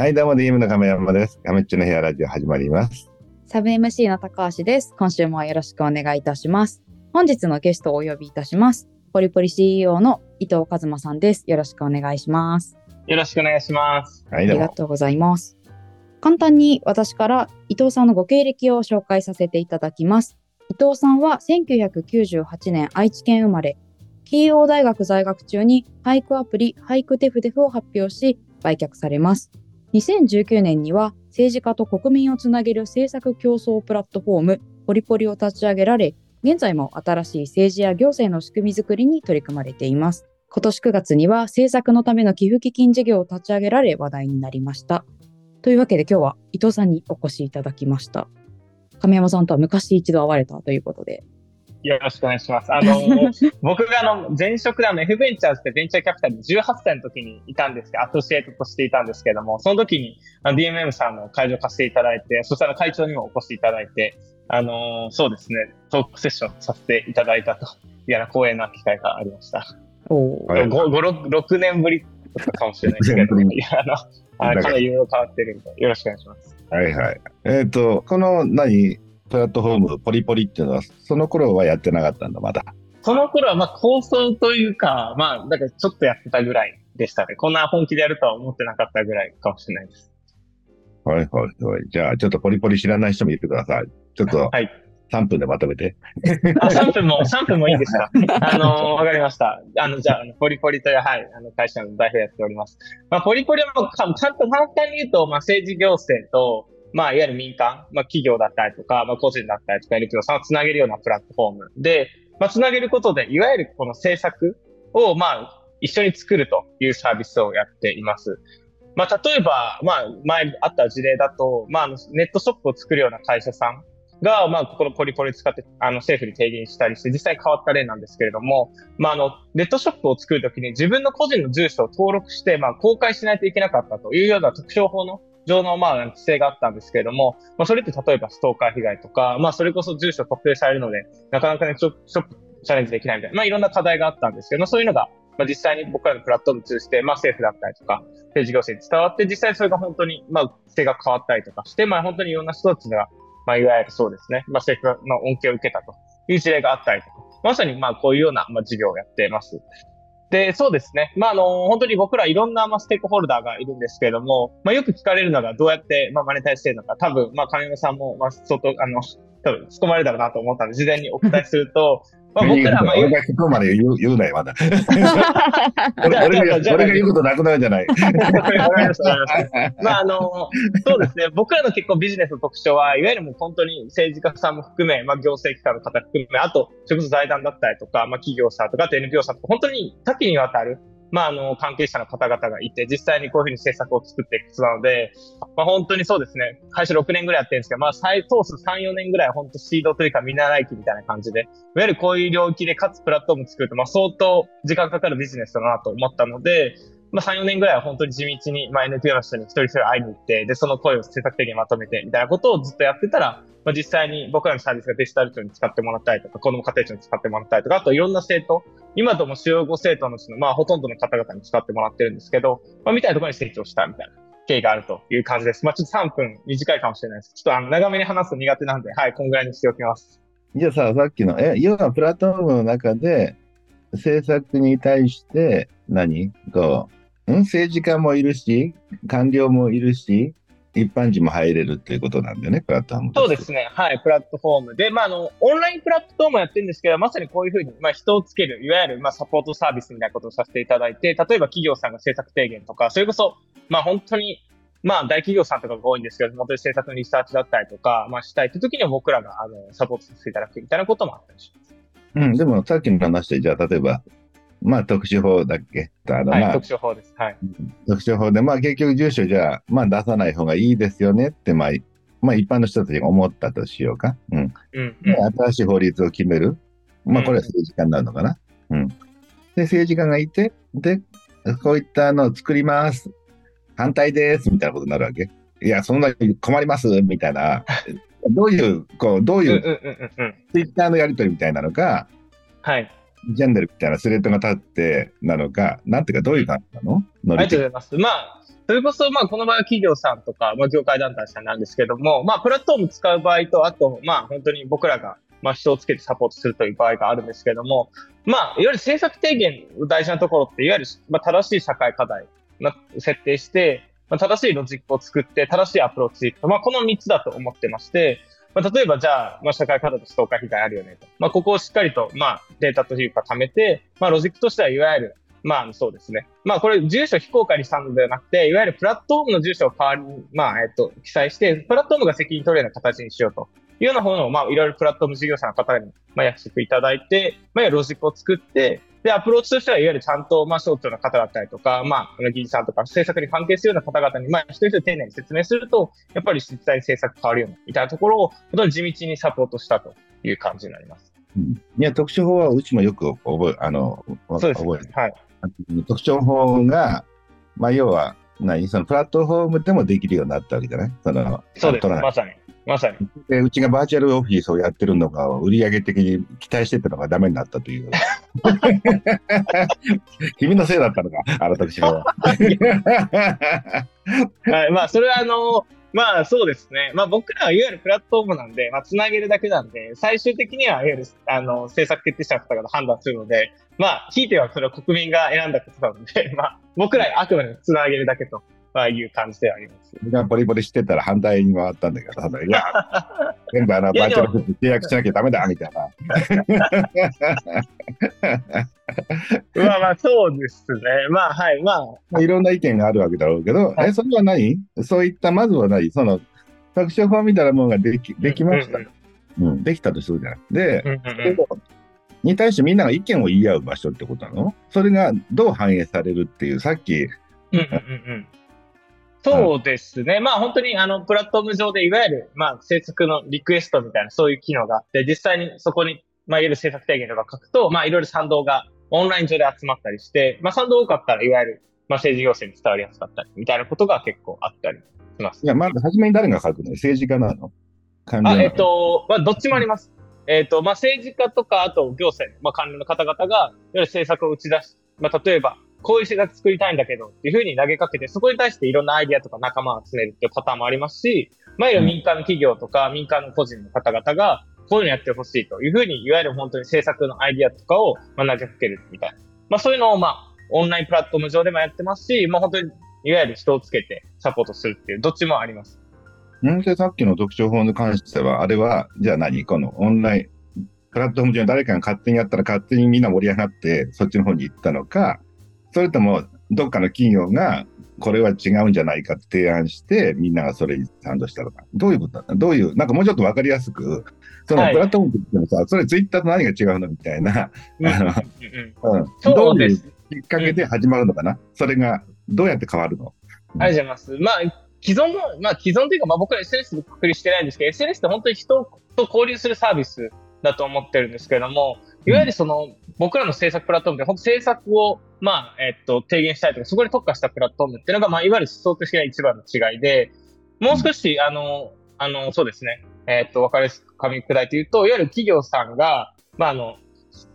はい、どうも DM の亀山です。亀っちの部屋ラジオ始まります。サブ MC の高橋です。今週もよろしくお願いいたします。本日のゲストをお呼びいたします。ポリポリ CEO の伊藤和馬さんです。よろしくお願いします。よろしくお願いします。はい、あどうも。りがとうございます。簡単に私から伊藤さんのご経歴を紹介させていただきます。伊藤さんは1998年愛知県生まれ、慶応大学在学中に俳句アプリ俳句テフデフを発表し売却されます。2019年には政治家と国民をつなげる政策競争プラットフォームポリポリを立ち上げられ、現在も新しい政治や行政の仕組みづくりに取り組まれています。今年9月には政策のための寄付基金事業を立ち上げられ話題になりました。というわけで今日は伊藤さんにお越しいただきました。亀山さんとは昔一度会われたということで。よろしくお願いします。あの、僕があの、前職であの、F ベンチャーズってベンチャーキャピタルに18歳の時にいたんですけど、アソシエイトとしていたんですけども、その時にあの DMM さんの会場貸していただいて、そしたら会長にもお越しいただいて、あのーそうですね、トークセッションさせていただいたというような光栄な機会がありました。おはい5、5、6年ぶりだったかもしれないですけど、6い や、あの、かなりいろいろ変わってるんで、よろしくお願いします。はいはい。えっ、と、この何、プラットフォーム、ポリポリっていうのは、その頃はやってなかったんだ、まだ。その頃は、まあ、構想というか、まあ、だからちょっとやってたぐらいでしたね。こんな本気でやるとは思ってなかったぐらいかもしれないです。はいはいはい。じゃあ、ちょっとポリポリ知らない人も言ってください。ちょっとはい。3分でまとめて。あ、3分も、3分もいいですか？あのーわかりました。あの、じゃあ、ポリポリという、はい、あの、会社の代表やっております。まあ、ポリポリはもう、簡単に言うと、まあ、政治行政と、まあ、いわゆる民間、まあ、企業だったりとか、まあ、個人だったりとか、NPO さんをつなげるようなプラットフォームで、まあ、つなげることで、いわゆるこの政策を、まあ、一緒に作るというサービスをやっています。まあ、例えば、まあ、前あった事例だと、まあ、ネットショップを作るような会社さんが、まあ、このポリポリ使って、あの、政府に提言したりして、実際変わった例なんですけれども、まあ、あの、ネットショップを作るときに自分の個人の住所を登録して、まあ、公開しないといけなかったというような特徴法の上の、まあ、規制があったんですけれども、まあ、それって例えばストーカー被害とか、まあ、それこそ住所特定されるので、なかなかね、ショショップチャレンジできないみたいな、まあ、いろんな課題があったんですけど、まあ、そういうのが、まあ、実際に僕らのプラットフォームを通じて、まあ、政府だったりとか、政治行政に伝わって、実際それが本当に、まあ、規制が変わったりとかして、まあ、本当にいろんな人たちが、まあ、いわゆるそうですね、まあ、政府の恩恵を受けたという事例があったりとか、まさに、まあ、こういうような、まあ、事業をやっています。で、そうですね。まあ、あの、本当に僕らいろんな、まあ、ステークホルダーがいるんですけれども、まあ、よく聞かれるのがどうやって、まあ、マネタイしてるのか、多分、まあ、金山さんも、まあ、相当、あの、多分、突っ込まれたらなと思ったので、事前にお答えすると、まあ、僕ら、まあ、よく俺が聞くまで言う言うなよ、まだ。俺俺が俺が言うことなくなるじゃない。まあ、あの、そうですね。僕らの結構ビジネスの特徴は、いわゆるもう本当に政治家さんも含め、まあ、行政機関の方含め、あと、それこそ財団だったりとか、まあ、企業さんとか、あと NPO さんとか、本当に多岐にわたる、まあ、あの、関係者の方々がいて、実際にこういうふうに政策を作っていくことなので、まあ、本当にそうですね。会社6年ぐらいやってるんですけど、まあ、再通す3、4年ぐらいは本当シードというか見習い期みたいな感じで、いわゆるこういう領域でかつプラットフォーム作ると、まあ、相当時間かかるビジネスだなと思ったので、まあ、3、4年ぐらいは本当に地道に、まあ、NPO の人に一人一人会いに行って、で、その声を政策的にまとめて、みたいなことをずっとやってたら、まあ、実際に僕らのサービスがデジタル庁に使ってもらったりとか、子ども家庭庁に使ってもらったりとか、あといろんな政党、今とも主要5政党のうちの、まあ、ほとんどの方々に使ってもらってるんですけど、まあ、みたいなところに成長したみたいな経緯があるという感じです。まあ、ちょっと3分短いかもしれないです。ちょっとあの、長めに話すの苦手なんで、はい、こんぐらいにしておきます。じゃあさ、さっきの、え、要はプラットフォームの中で、政策に対して何、こう、ん政治家もいるし、官僚もいるし、一般人も入れるっていうことなんだよね、プラットフォーム。そうですね。はい。プラットフォームで、まあ、あの、オンラインプラットフォームをやってるんですけど、まさにこういうふうに、まあ、人をつける、いわゆる、まあ、サポートサービスみたいなことをさせていただいて、例えば企業さんが政策提言とか、それこそ、まあ、本当に、まあ、大企業さんとかが多いんですけど、本当に政策のリサーチだったりとか、まあ、したいって時には僕らが、あの、サポートさせていただくみたいなこともあったりします。うん、でもさっきの話で、じゃあ例えば、まあ特殊法だっけ？あの、はい。まあ特徴法です。はい。特殊法で、まあ結局住所じゃあ、まあ出さない方がいいですよねって、まあ、まあ一般の人たちが思ったとしようか。うん。うん、うん。で新しい法律を決める。まあこれは政治家になるのかな？うん。で、政治家がいて、で、こういったのを作ります。反対です。みたいなことになるわけ。いや、そんなに困ります。みたいな。どういう、こう、どういう。ツイッターのやりとりみたいなのか、はい。ジェンダルみたいなスレッドが立ってなのか、なんていうか、どういう感じなの？ありがとうございます。まあ、それこそ、まあ、この場合は企業さんとか、まあ、業界団体さんなんですけども、まあ、プラットフォーム使う場合と、あと、まあ、本当に僕らが、まあ、人をつけてサポートするという場合があるんですけども、まあ、いわゆる政策提言の大事なところって、いわゆる、まあ、正しい社会課題の設定して、まあ、正しいロジックを作って、正しいアプローチまあ、この3つだと思ってまして、まあ、例えばじゃあ、まあ、社会課題とストーカー被害あるよねと。まあ、ここをしっかりと、まあ、データというか貯めて、まあ、ロジックとしてはいわゆる、まあ、そうですね。まあ、これ、住所非公開にしたのではなくて、いわゆるプラットフォームの住所を代わりに、まあ、えっと、記載して、プラットフォームが責任取れるような形にしようというようなものを、まあ、いろいろプラットフォーム事業者の方に、まあ、約束いただいて、まあ、ロジックを作って、で、アプローチとしては、いわゆるちゃんと、まあ、省庁の方だったりとか、まあ、議員さんとか、政策に関係するような方々に、まあ、一人一人丁寧に説明すると、やっぱり実際に政策変わるような、みたいなところを、本当に地道にサポートしたという感じになります。うん、いや、特徴法はうちもよく覚え、あの、そうです、ね、覚えはい。特徴法が、まあ、要は、何？そのプラットフォームでもできるようになったわけじゃない？そのそうです、まさに。まさに。で、うちがバーチャルオフィスをやってるのが、売上的に期待してたのがダメになったという。君のせいだったのか、あの時は。はい、まあ、それはあの、まあそうですね。まあ僕らはいわゆるプラットフォームなんで、まあつなげるだけなんで、最終的にはいわゆるあの政策決定者の方が判断するので、まあ、ひいてはそれは国民が選んだことなので、まあ僕らあくまでつなげるだけとああいう感じではあります。みんなポリポリしてたら反対に回ったんだけど、いや、全部あのバーチャルフ契約しなきゃダメだみたいな。まあまあ、そうですね。まあ、はい、まあ。いろんな意見があるわけだろうけど、はい、え、それは何？そういった、まずは何？その、作詞法みたいなものができできました。うん、うんうん、できたとするじゃない。で、うんうんうんに対してみんなが意見を言い合う場所ってことなのそれがどう反映されるっていう、さっき、うんうんうん、そうですね。まあ本当にあの、プラットフォーム上でいわゆる、まあ制作のリクエストみたいなそういう機能があって、実際にそこに、まあいわゆる制作提言とか書くと、まあいろいろ賛同がオンライン上で集まったりして、まあ賛同多かったらいわゆる、まあ政治行政に伝わりやすかったり、みたいなことが結構あったりします。いや、まず初めに誰が書くの？政治家なの？あ、えっ、と、まあどっちもあります。えっ、と、まあ政治家とか、あと行政、まあ官僚の方々が、いわゆる政策を打ち出し、まあ例えば、こういう施策作りたいんだけどっていうふうに投げかけて、そこに対していろんなアイディアとか仲間を集めるっていうパターンもありますし、まあ、いわゆる民間の企業とか民間の個人の方々が、こういうのやってほしいというふうに、いわゆる本当に政策のアイディアとかを投げかけるみたいな。まあ、そういうのを、まあ、オンラインプラットフォーム上でもやってますし、まあ、本当に、いわゆる人をつけてサポートするっていう、どっちもあります。んで、さっきの特徴法に関しては、あれは、じゃあ何？このオンライン、プラットフォーム上に誰かが勝手にやったら勝手にみんな盛り上がって、そっちの方に行ったのか、それとも、どっかの企業がこれは違うんじゃないかって提案して、みんながそれに賛同したのか。どういうことだ？どういう、なんかもうちょっとわかりやすく、そのプラットフォームって言ってもさ、はい、それツイッターと何が違うのみたいな、どういうきっかけで始まるのかな、うん、それがどうやって変わるの、ありがとうございます。まあ、既存の、まあ既存というか、まあ僕は SNS でくくりしてないんですけど、SNS って本当に人と交流するサービスだと思ってるんですけれども、いわゆるその、僕らの制作プラットフォームで、本当制作を、まあ、えっと、提言したいとか、そこに特化したプラットフォームっていうのが、まあ、いわゆる思想的な一番の違いで、もう少し、あの、あの、そうですね、えっと、分かりやすく噛み砕いて言うと、いわゆる企業さんが、まあ、あの、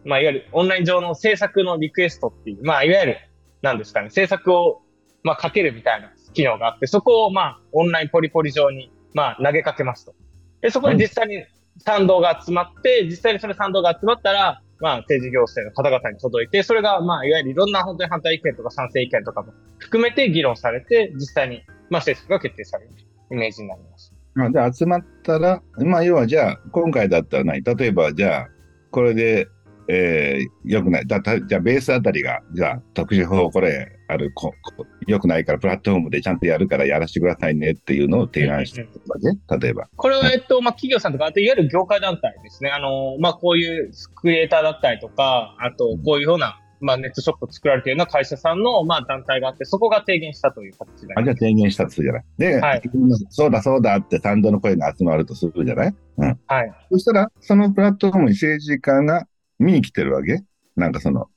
まあ、いわゆるオンライン上の制作のリクエストっていう、まあ、いわゆる、なんですかね、制作を、まあ、かけるみたいな機能があって、そこを、まあ、オンラインポリポリ上に、まあ、投げかけますと。で、そこに実際に賛同が集まって、実際にそれ賛同が集まったら、まあ、政治行政の方々に届いて、それが、まあ、いわゆるいろんな本当に反対意見とか賛成意見とかも含めて議論されて、実際に、まあ、政策が決定されるイメージになります。まあで、集まったら、まあ、要はじゃあ、今回だったら何？例えば、じゃあ、これで、えー、よくない。だじゃあ、ベースあたりが、じゃあ、特殊法、これ、あるこ、よくないから、プラットフォームでちゃんとやるからやらせてくださいねっていうのを提案してるわけ、例えば。これは、えっと、まあ、企業さんとか、あと、いわゆる業界団体ですね。あの、まあ、こういうクリエイターだったりとか、あと、こういうような、まあ、ネットショップを作られているような会社さんの、まあ、団体があって、そこが提言したという形で。あ、じゃあ提言したとするじゃない。で、はい、そうだそうだって賛同の声が集まるとするじゃない？うん。はい。そしたら、そのプラットフォームに政治家が見に来てるわけ？なんかその、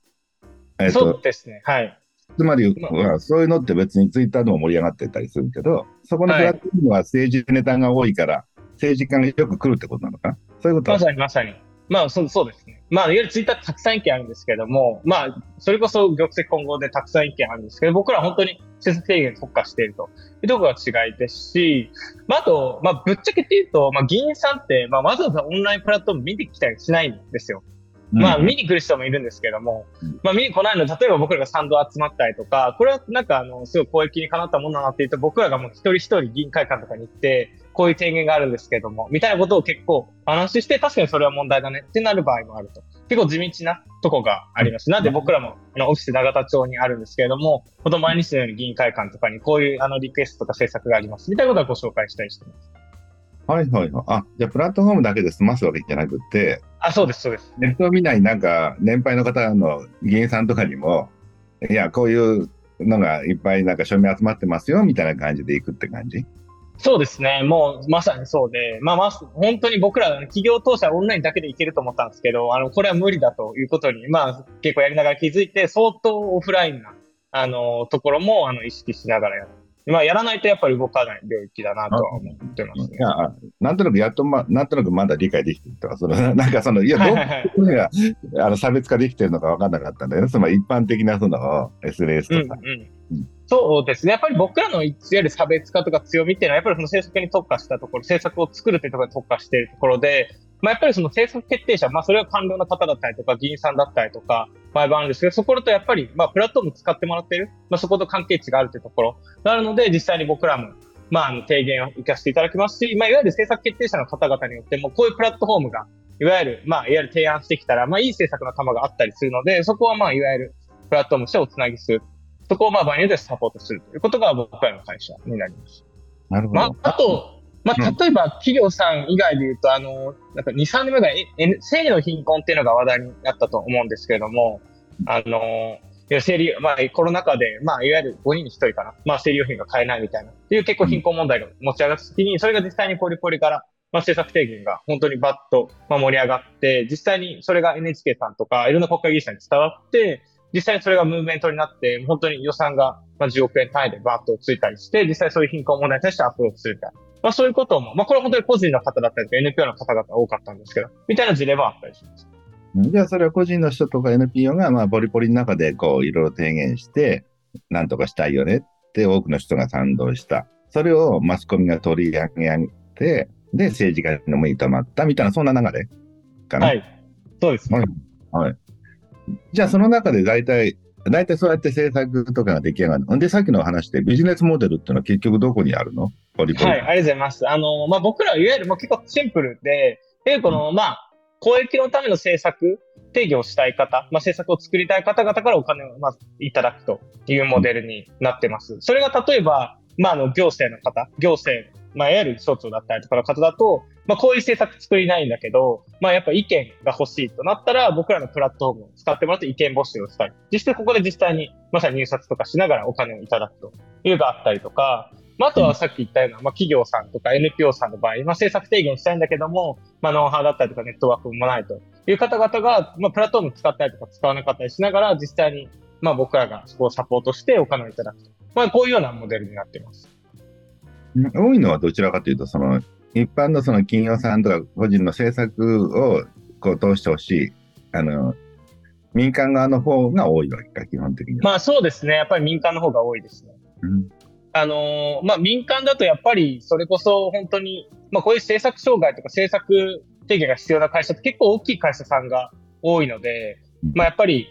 えー、そうですね。はい。つまり、まあ、そういうのって別にツイッターでも盛り上がってたりするけど、そこのプラットフォームは政治ネタが多いから、政治家がよく来るってことなのかな？そういうことまさにまさに。まあ、そうそうですね。まあ、いわゆるツイッターたくさん意見あるんですけども、まあ、それこそ玉石混合でたくさん意見あるんですけど、僕らは本当に政策提言に特化しているというところが違いですし、まあ、あと、まあ、ぶっちゃけて言うと、まあ、議員さんって、まあ、わざわざオンラインプラットフォーム見てきたりしないんですよ。まあ、見に来る人もいるんですけども、まあ、見に来ないの、例えば僕らが賛同集まったりとか、これはなんか、あの、すごい公益にかなったものだなっていうと、僕らがもう一人一人議員会館とかに行って、こういう提言があるんですけども、みたいなことを結構話して、確かにそれは問題だねってなる場合もあると。結構地道なとこがあります。なんで僕らも、あの、オフィス永田町にあるんですけれども、ほど毎日のように議員会館とかにこういうあのリクエストとか政策があります。みたいなことはご紹介したりしてます。はいはいはい。あ、じゃあプラットフォームだけで済ますわけじゃなくて、あ、そうです、そうです。ネットを見ないなんか、年配の方の議員さんとかにも、いや、こういうのがいっぱいなんか署名集まってますよ、みたいな感じでいくって感じ？そうですね。もうまさにそうで、まあ、ま本当に僕ら企業当社オンラインだけでいけると思ったんですけど、あの、これは無理だということに、まあ、結構やりながら気づいて、相当オフラインな、あの、ところも、あの、意識しながらやるまあ、やらないとやっぱり動かない領域だなとは思ってますね。いや、なんとなくやっとま、なんとなくまだ理解できてるとか、その、なんかその、いや、どういうが、あの、差別化できてるのか分かんなかったんだよね。その一般的なその、SNS とか。うんうんそうですね。やっぱり僕らのいわゆる差別化とか強みっていうのは、やっぱりその政策に特化したところ、政策を作るというところに特化しているところで、まあ、やっぱりその政策決定者、まあ、それは官僚の方だったりとか、議員さんだったりとか、場合もあるんですけど、そことやっぱり、まあ、プラットフォーム使ってもらってる、まあ、そこと関係値があるというところがあるので、実際に僕らも、まあ、あの、提言を行かせていただきますし、まあ、いわゆる政策決定者の方々によっても、こういうプラットフォームが、いわゆる、まあ、いわゆる提案してきたら、まあ、いい政策の玉があったりするので、そこはまあ、いわゆる、プラットフォームとしておつなぎする。そこをまあ、場合によってサポートするということが僕らの会社になります。なるほど。まあ、あと、まあ、例えば企業さん以外で言うと、あの、なんか2、3年前ぐらい、生の貧困っていうのが話題になったと思うんですけれども、あの、生理、まあ、コロナ禍で、まあ、いわゆる5人に1人かな、まあ、生理用品が買えないみたいな、っていう結構貧困問題が持ち上がった時に、それが実際にポリポリから、まあ、政策提言が本当にバッと、まあ、盛り上がって、実際にそれが NHK さんとか、いろんな国会議員さんに伝わって、実際にそれがムーブメントになって、本当に予算が、まあ、10億円単位でバッとついたりして、実際そういう貧困問題に対してアプローチするみたいな。まあそういうことも、まあこれは本当に個人の方だったりとか NPO の方々多かったんですけど、みたいな事例もあったりします。じゃあそれは個人の人とか NPO がまあボリポリの中でこういろいろ提言して、なんとかしたいよねって多くの人が賛同した。それをマスコミが取り上げて、で、政治家のもいとまったみたいな、そんな流れかな。はい。そうです。はい。はい、じゃあその中で大体、大体そうやって政策とかが出来上がる。んで、さっきの話でビジネスモデルっていうのは結局どこにあるの？はい、ありがとうございます。あの、まあ、僕らはいわゆるもう結構シンプルで、で、この、まあ、公益のための政策定義をしたい方、まあ、政策を作りたい方々からお金をまずいただくというモデルになってます。それが例えば、まあ、あの、行政の方、行政、まあ、いわゆる省庁だったりとかの方だと、まあ、こういう政策作りないんだけど、まあ、やっぱ意見が欲しいとなったら、僕らのプラットフォームを使ってもらって意見募集をしたり、実際ここで実際にまさに入札とかしながらお金をいただくというのがあったりとか、まあ、あとはさっき言ったような、まあ、企業さんとか NPO さんの場合、まあ、政策提言したいんだけども、まあ、ノウハウだったりとかネットワークもないという方々が、まあ、プラットフォーム使ったりとか使わなかったりしながら、実際に、まあ、僕らがそこをサポートしてお金をいただくと。まあ、こういうようなモデルになっています。多いのはどちらかというと、その、一般のその企業さんとか個人の政策をこう通してほしい、あの、民間側の方が多いわけか、基本的にまあそうですね。やっぱり民間の方が多いですね。うんあのー、まあ、民間だとやっぱりそれこそ本当に、まあ、こういう政策障害とか政策提言が必要な会社って結構大きい会社さんが多いので、まあ、やっぱり、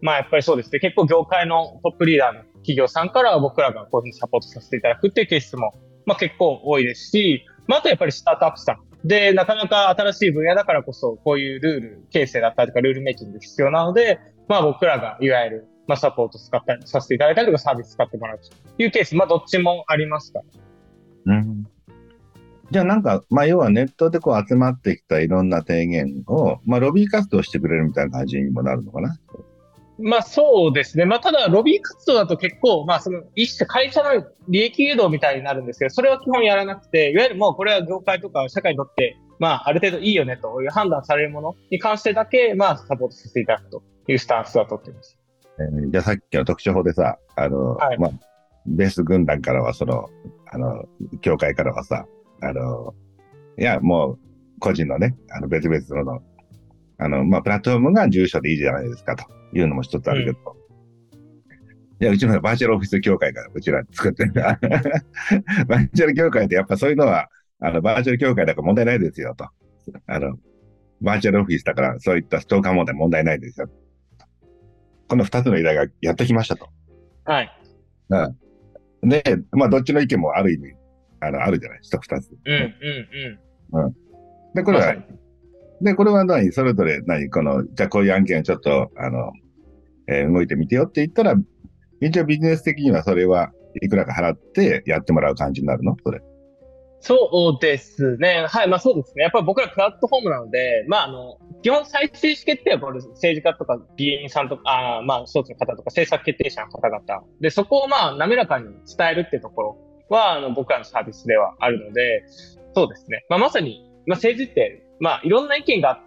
まあ、やっぱりそうですね。結構業界のトップリーダーの企業さんから僕らがこういうふうにサポートさせていただくっていうケースも、まあ、結構多いですし、まあ、あとやっぱりスタートアップさん。で、なかなか新しい分野だからこそ、こういうルール形成だったりとか、ルールメイキング必要なので、まあ僕らがいわゆるまあ、サポート使ったりさせていただいたりとか、サービス使ってもらうというケース、まあ、どっちもありますか？うん。じゃあなんか、まあ、要はネットでこう集まってきたいろんな提言を、まあ、ロビー活動してくれるみたいな感じにもなるのかなまあそうですね。まあただ、ロビー活動だと結構、まあその一種会社の利益誘導みたいになるんですけど、それは基本やらなくて、いわゆるもうこれは業界とか社会にとって、まあある程度いいよねという判断されるものに関してだけ、まあサポートさせていただくというスタンスは取っています。えー、じゃあさっきの特徴法でさ、あの、はい、まあ、ベース軍団からはその、あの、協会からはさ、あの、いや、もう、個人のね、あの、別々のあの、まあ、プラットフォームが住所でいいじゃないですかというのも一つあるけど、いや、うちのバーチャルオフィス協会がうちら作ってる バーチャル協会ってやっぱそういうのは、あの、バーチャル協会だから問題ないですよと。あの、バーチャルオフィスだからそういったストーカー問題問題ないですよ。この二つの依頼がやっときましたと。はい。うん。で、まあ、どっちの意見もある意味、あの、あるじゃない、一二つ。うん、うん、で、これはで、これは何それぞれ何この、じゃあこういう案件をちょっと、あの、えー動いてみてよって言ったら、一応ビジネス的にはそれはいくらか払ってやってもらう感じになるの？それ。そうですね。はい。まあそうですね。やっぱり僕らプラットフォームなので、まああの、基本最終意思決定はこれ政治家とか議員さんとか、あまあ一つの方とか政策決定者の方々。で、そこをまあ滑らかに伝えるっていうところは、あの、僕らのサービスではあるので、そうですね。まあまさに、まあ政治って、まあいろんな意見があ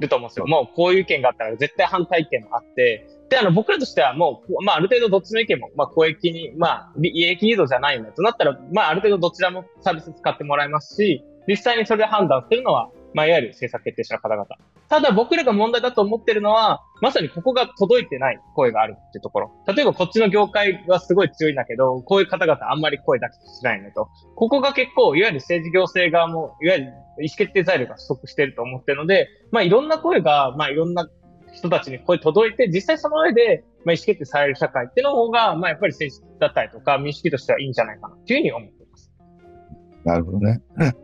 ると思うんですよ。もうこういう意見があったら絶対反対意見もあって、で、あの、僕らとしてはもう、まあ、ある程度どっちの意見も、まあ、公益に、まあ、利益誘導じゃないんだとなったら、まあ、ある程度どちらもサービス使ってもらえますし、実際にそれで判断するのは、まあ、いわゆる政策決定者の方々。ただ、僕らが問題だと思ってるのは、まさにここが届いてない声があるっていうところ。例えば、こっちの業界はすごい強いんだけど、こういう方々あんまり声出しないのと。ここが結構、いわゆる政治行政側も、いわゆる意思決定材料が不足していると思ってるので、まあ、いろんな声が、まあ、いろんな人たちに声届いて、実際その上で、まあ、意思決定される社会っていうの方が、まあ、やっぱり政治だったりとか、民主主義としてはいいんじゃないかなっていうふうに思っています。なるほどね。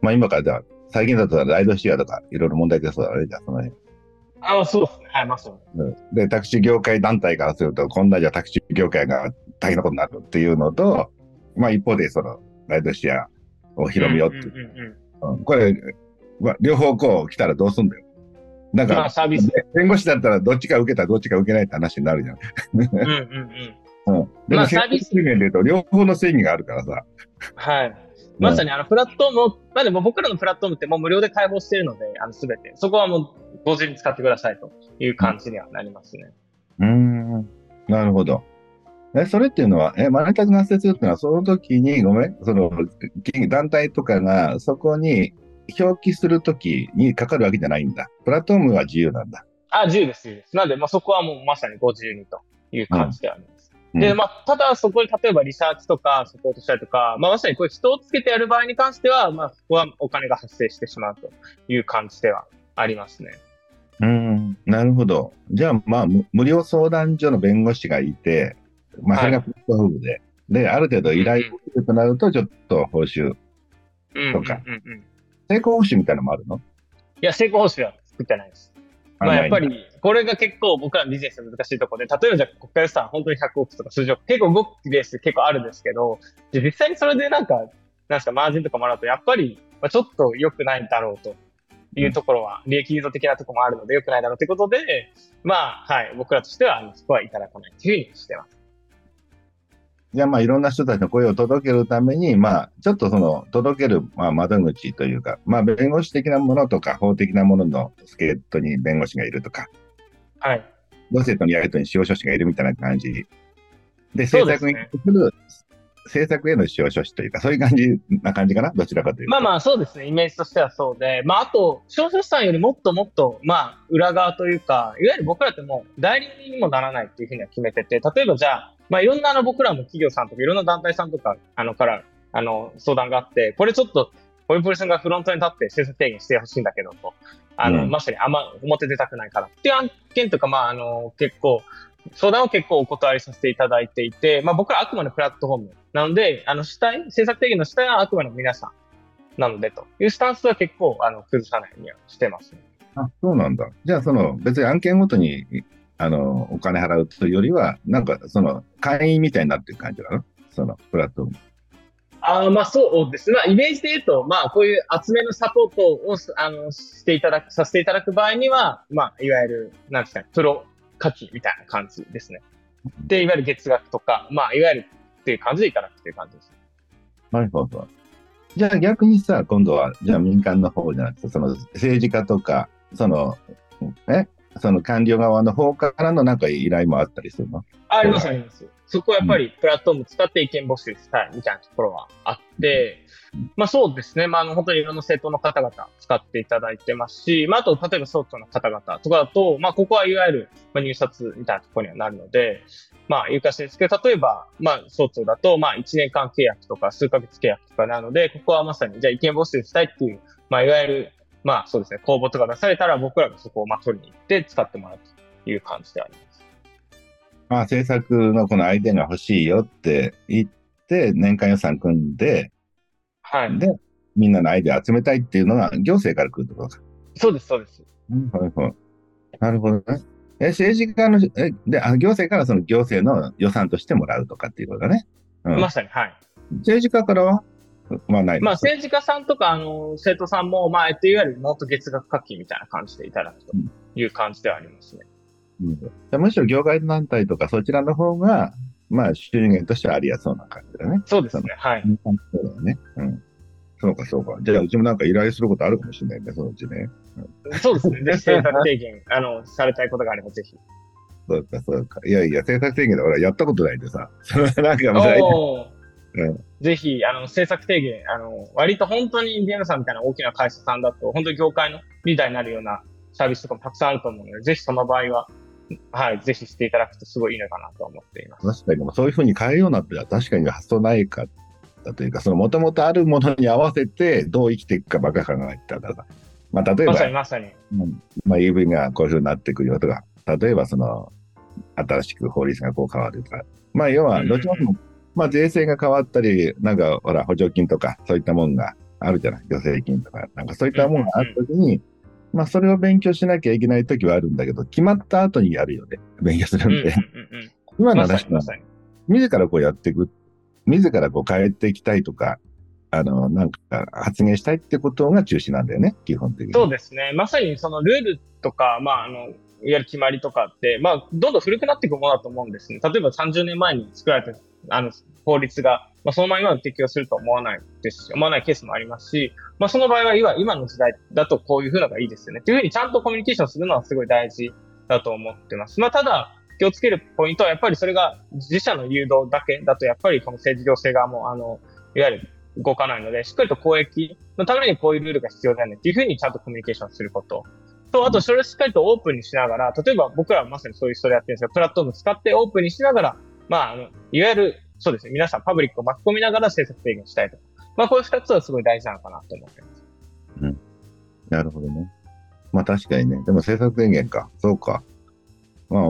まあ今からじゃあ、最近だとライドシェアとかいろいろ問題出そうだね、じゃあその辺。ああ、そうですね。はい、まあそう。うんで、タクシー業界団体からすると、こんなじゃタクシー業界が大変なことになるっていうのと、まあ一方でその、ライドシェアを広めようってこれ、まあ、両方こう来たらどうすんだよ。なんまあ、か、サービス。弁護士だったらどっちか受けたらどっちか受けないって話になるじゃん。うんうんうん。うん。でも、まあサービス面で言うと、両方の正義があるからさ。はい。まさにあの、プラットフォームを、まあでも僕らのプラットフォームってもう無料で開放しているので、あの、すべて。そこはもう、ご自由に使ってくださいという感じにはなりますね。うーん。なるほど。え、それっていうのは、え、マネタイズが発生するっていうのは、その時に、ごめん、その、企団体とかがそこに表記するときにかかるわけじゃないんだ。プラットフォームは自由なんだ。あ、自由です、自由です。なので、まあそこはもうまさにご自由にという感じではあります。うんで、まあ、ただそこに例えばリサーチとかサポートしたりとか、まあまさにこういう人をつけてやる場合に関しては、まあそこはお金が発生してしまうという感じではありますね。うーん。なるほど。じゃあ、まあ、無無料相談所の弁護士がいて、まあ、それがプラットフォームで、で、ある程度依頼をするとなると、ちょっと報酬、うん。そうかうんうんうん。成功報酬みたいなのもあるの？いや、成功報酬は作ってないです。まあやっぱり、これが結構僕らのビジネスの難しいところで、例えばじゃあ国家予算本当に100億とか数十億、結構動くベース結構あるんですけど、で実際にそれでなんか、なんですか、マージンとかもらうと、やっぱり、まあ、ちょっと良くないだろうというところは、利益誘導的なところもあるので良くないだろうということで、まあ、はい、僕らとしては、あの、そこはいただかないというふうにしてます。じゃあまあいろんな人たちの声を届けるために、まあちょっとその届けるまあ窓口というか、まあ弁護士的なものとか法的なものの助っ人に弁護士がいるとか、はい。同性とのやりとりに司法書士がいるみたいな感じ。で、政策にでする、政策への司法書士というか、そういう感じな感じかな？どちらかというと。まあまあそうですね、イメージとしてはそうで、まああと、少々さんよりもっともっと、まあ裏側というか、いわゆる僕らってもう代理人にもならないっていうふうには決めてて、例えばじゃあ、まあいろんなあの僕らも企業さんとかいろんな団体さんとか、あのから、あの相談があって、これちょっと、ポリポリさんがフロントに立って政策提言してほしいんだけどと、あの、うんまさにあんま表出たくないからっていう案件とか、まああの、結構、相談を結構お断りさせていただいていて、まあ僕らあくまでプラットフォームなので、あの主体、政策提言の主体はあくまでも皆さんなのでというスタンスは結構あの崩さないようにはしてます、ね。あ、そうなんだ。じゃあその別に案件ごとに、あの、お金払うというよりは、なんかその会員みたいになってる感じなの？そのプラットフォーム。あーまあそうですね。まあイメージで言うと、まあこういう厚めのサポートをあのしていただく、させていただく場合には、まあいわゆる、なんですかね、プロ課金みたいな感じですね。で、いわゆる月額とか、まあいわゆるっていう感じでいただくっていう感じです。なるほど。じゃあ逆にさ、今度は、じゃあ民間の方じゃなくて、その政治家とか、その、え？その官僚側の方からのなんか依頼もあったりするの？ああります、あります。そこはやっぱりプラットフォーム使って意見募集したいみたいなところはあって、まあそうですね。まああの本当にいろんな政党の方々使っていただいてますし、まああと例えば総長の方々とかだと、まあここはいわゆる入札みたいなところにはなるので、まあ有価しですけど、例えばまあ総長だとまあ1年間契約とか数ヶ月契約とかなので、ここはまさにじゃあ意見募集したいっていう、まあいわゆるまあそうですね、公募とか出されたら僕らがそこをまあ取りに行って使ってもらうという感じであります。まあ、政策のこのアイデアが欲しいよって言って、年間予算組んで、はい。で、みんなのアイデア集めたいっていうのが行政から来るってことか。そうです、そうです。はいはい。なるほどね。え、政治家の、え、で、あ行政からその行政の予算としてもらうとかっていうことだね。うん、まさに、はい。政治家からは？まあない。まあ政治家さんとか、あの、生徒さんも、まあ、えっと、いわゆるもっと月額課金みたいな感じでいただくという感じではありますね。うん、むしろ業界団体とかそちらの方が、まあ収入源としてはありやそうな感じだね。そうですね。はい。そうだよね。うん。そうか、そうか。じゃあ、うちもなんか依頼することあるかもしれないね、そのうちね。うん、そうですね。ぜひ政策提言、あの、されたいことがあればぜひ。そうか、そうか。いやいや、政策提言で俺はやったことないんでさ。なんかもう、うん、ぜひ、あの、政策提言、あの、割と本当に DM さんみたいな大きな会社さんだと、本当に業界のリーダーになるようなサービスとかもたくさんあると思うので、ぜひその場合は、はい、ぜひしていただくとすごいいいのかなと思っています。確かに、そういうふうに変えようになっては確かに発想ないかったというか、そのもともとあるものに合わせてどう生きていくかばか考えたら、まあ、例えば、まさにまさに。うん、まあ、EV がこういうふうになっていくよとか、例えばその、新しく法律がこう変わるとか、まあ、要は、どちらも、まあ、税制が変わったり、なんか、ほら、補助金とか、そういったもんがあるじゃない、助成金とか、なんかそういったものがあるときに、まあ、それを勉強しなきゃいけないときはあるんだけど、決まった後にやるよね。勉強するんで。今の話は、自らこうやっていく。自らこう変えていきたいとか、あの、なんか発言したいってことが中心なんだよね、基本的に。そうですね。まさにそのルールとか、まあ、あの、いわゆる決まりとかって、まあ、どんどん古くなっていくものだと思うんですね。例えば30年前に作られた、あの、法律が、まあ、そのまま適用すると思わないですし、思わないケースもありますし、まあ、その場合は今、今の時代だとこういうふうなのがいいですよね。っていうふうにちゃんとコミュニケーションするのはすごい大事だと思ってます。まあ、ただ、気をつけるポイントは、やっぱりそれが自社の誘導だけだと、やっぱりこの政治行政側も、あの、いわゆる動かないので、しっかりと公益のためにこういうルールが必要だよねっていうふうにちゃんとコミュニケーションすること。と、あとそれをしっかりとオープンにしながら、例えば僕らはまさにそういう人でやってるんですが、プラットフォーム使ってオープンにしながら、まあ、あの、いわゆるそうですね。皆さんパブリックを巻き込みながら政策提言したいと。まあ、こういう二つはすごい大事なのかなと思ってます。うん。なるほどね。まあ確かにね。でも政策提言か。そうか。まあ、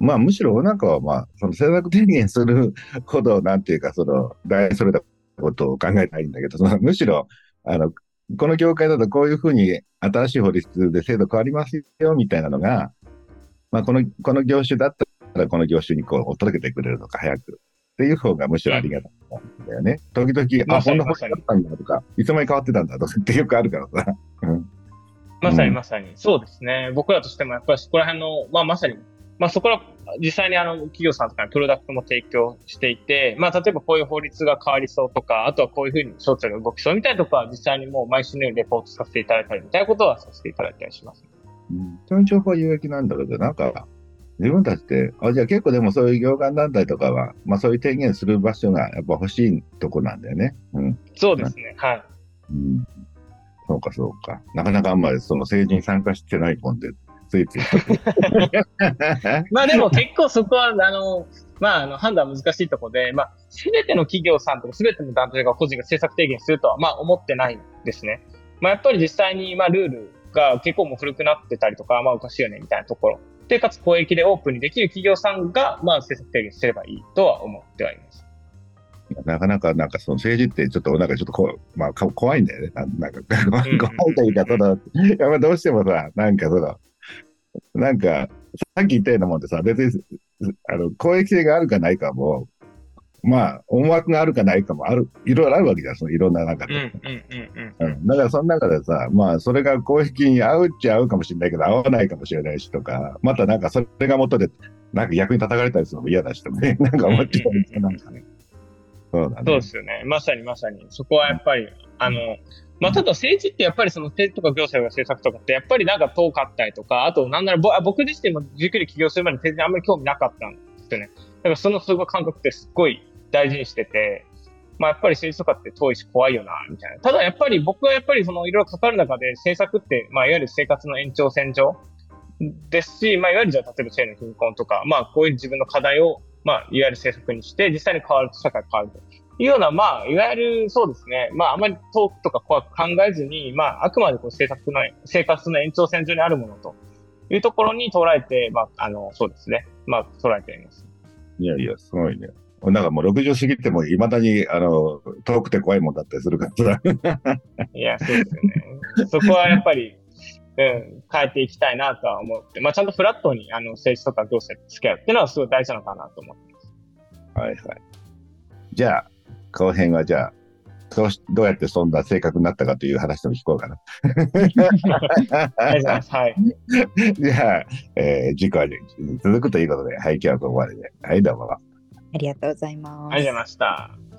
まあ、むしろなんかは、まあ、その政策提言するほど、なんていうか、その、大それたことを考えたいんだけど、そのむしろ、あの、この業界だとこういうふうに新しい法律で制度変わりますよ、みたいなのが、まあ、この、この業種だったら、この業種にこう、届けてくれるとか、早く。っていう方がむしろありがたいんだよね。時々、あ、こんなことだったんだとか、いつまで変わってたんだとかってよくあるからさ。まさにまさに、そうですね。僕らとしてもやっぱりそこら辺の、まあまさに、まあそこら、実際にあの企業さんとかにプロダクトも提供していて、まあ例えばこういう法律が変わりそうとか、あとはこういうふうに省庁が動きそうみたいなところは実際にもう毎週のようにレポートさせていただいたりみたいなことはさせていただいたりします。うん。そういう情報は有益なんだけど、なんか、自分たちで、あ、じゃあ結構でもそういう業界団体とかは、まあそういう提言する場所がやっぱ欲しいとこなんだよね。うん。そうですね。はい。うん。そうかそうか。なかなかあんまりその政治に参加してないもんで、ついつい。まあでも結構そこは、あの、まあ、あの、判断難しいところで、まあ、すべての企業さんとかすべての団体が個人が政策提言するとは、まあ、思ってないんですね。まあ、やっぱり実際に、まあ、ルールが結構もう古くなってたりとか、まあ、おかしいよね、みたいなところで、かつ公益でオープンにできる企業さんが、まあ、政策提言すればいいとは思ってはいます。なかなか、なんかその政治ってちょっと、なんかちょっとこう、まあ、怖いんだよね。なんか、怖いというか、その、やっぱどうしてもさ、なんかその、なんか、さっき言ったようなもんでさ、別に、あの、公益性があるかないかも、まあ、思惑があるかないかもある、いろいろあるわけじゃん、そのいろんな中で。だからその中でさ、まあ、それが公益に合うっちゃ合うかもしれないけど、合わないかもしれないしとか、またなんかそれが元で、なんか逆に叩かれたりするのも嫌だしとかね、なんか思っちゃうんですよ、なんかね。そうだね。そうですよね。まさにまさに。そこはやっぱり、あの、まあ、ただ政治ってやっぱりその政治とか行政が政策とかってやっぱりなんか遠かったりとか、あとなんなら僕自身もじっくり起業するまで政治にあんまり興味なかったんですよね。からそのすごい感覚ってすっごい大事にしてて、まあやっぱり政治とかって遠いし怖いよな、みたいな。ただやっぱり僕はやっぱりそのいろいろかかる中で政策って、まあいわゆる生活の延長線上ですし、まあいわゆるじゃあ例えば性の貧困とか、まあこういう自分の課題を、まあいわゆる政策にして、実際に変わると社会変わると。いうような、まあ、いわゆるそうですね、まあ、あまり遠くとか怖く考えずに、まあ、あくまでこう政策の、生活の延長線上にあるものというところに捉えて、まあ、あの、そうですね、まあ、捉えています。いやいや、すごいね。なんかもう60過ぎても、いまだに、あの、遠くて怖いもんだったりするから いや、そうですよね。そこはやっぱり、うん、変えていきたいなとは思って、まあ、ちゃんとフラットに、あの、政治とか行政と付き合うっていうのはすごい大事なのかなと思ってます。はいはい。じゃあ、後編はじゃあ、どうどうやってそんな性格になったかという話でも聞こうかな。ありがとうございます。はい。じゃあ、えー、次回で続くということで、はい、今日はここまでで。はい、どうも。ありがとうございます。ありがとうございました。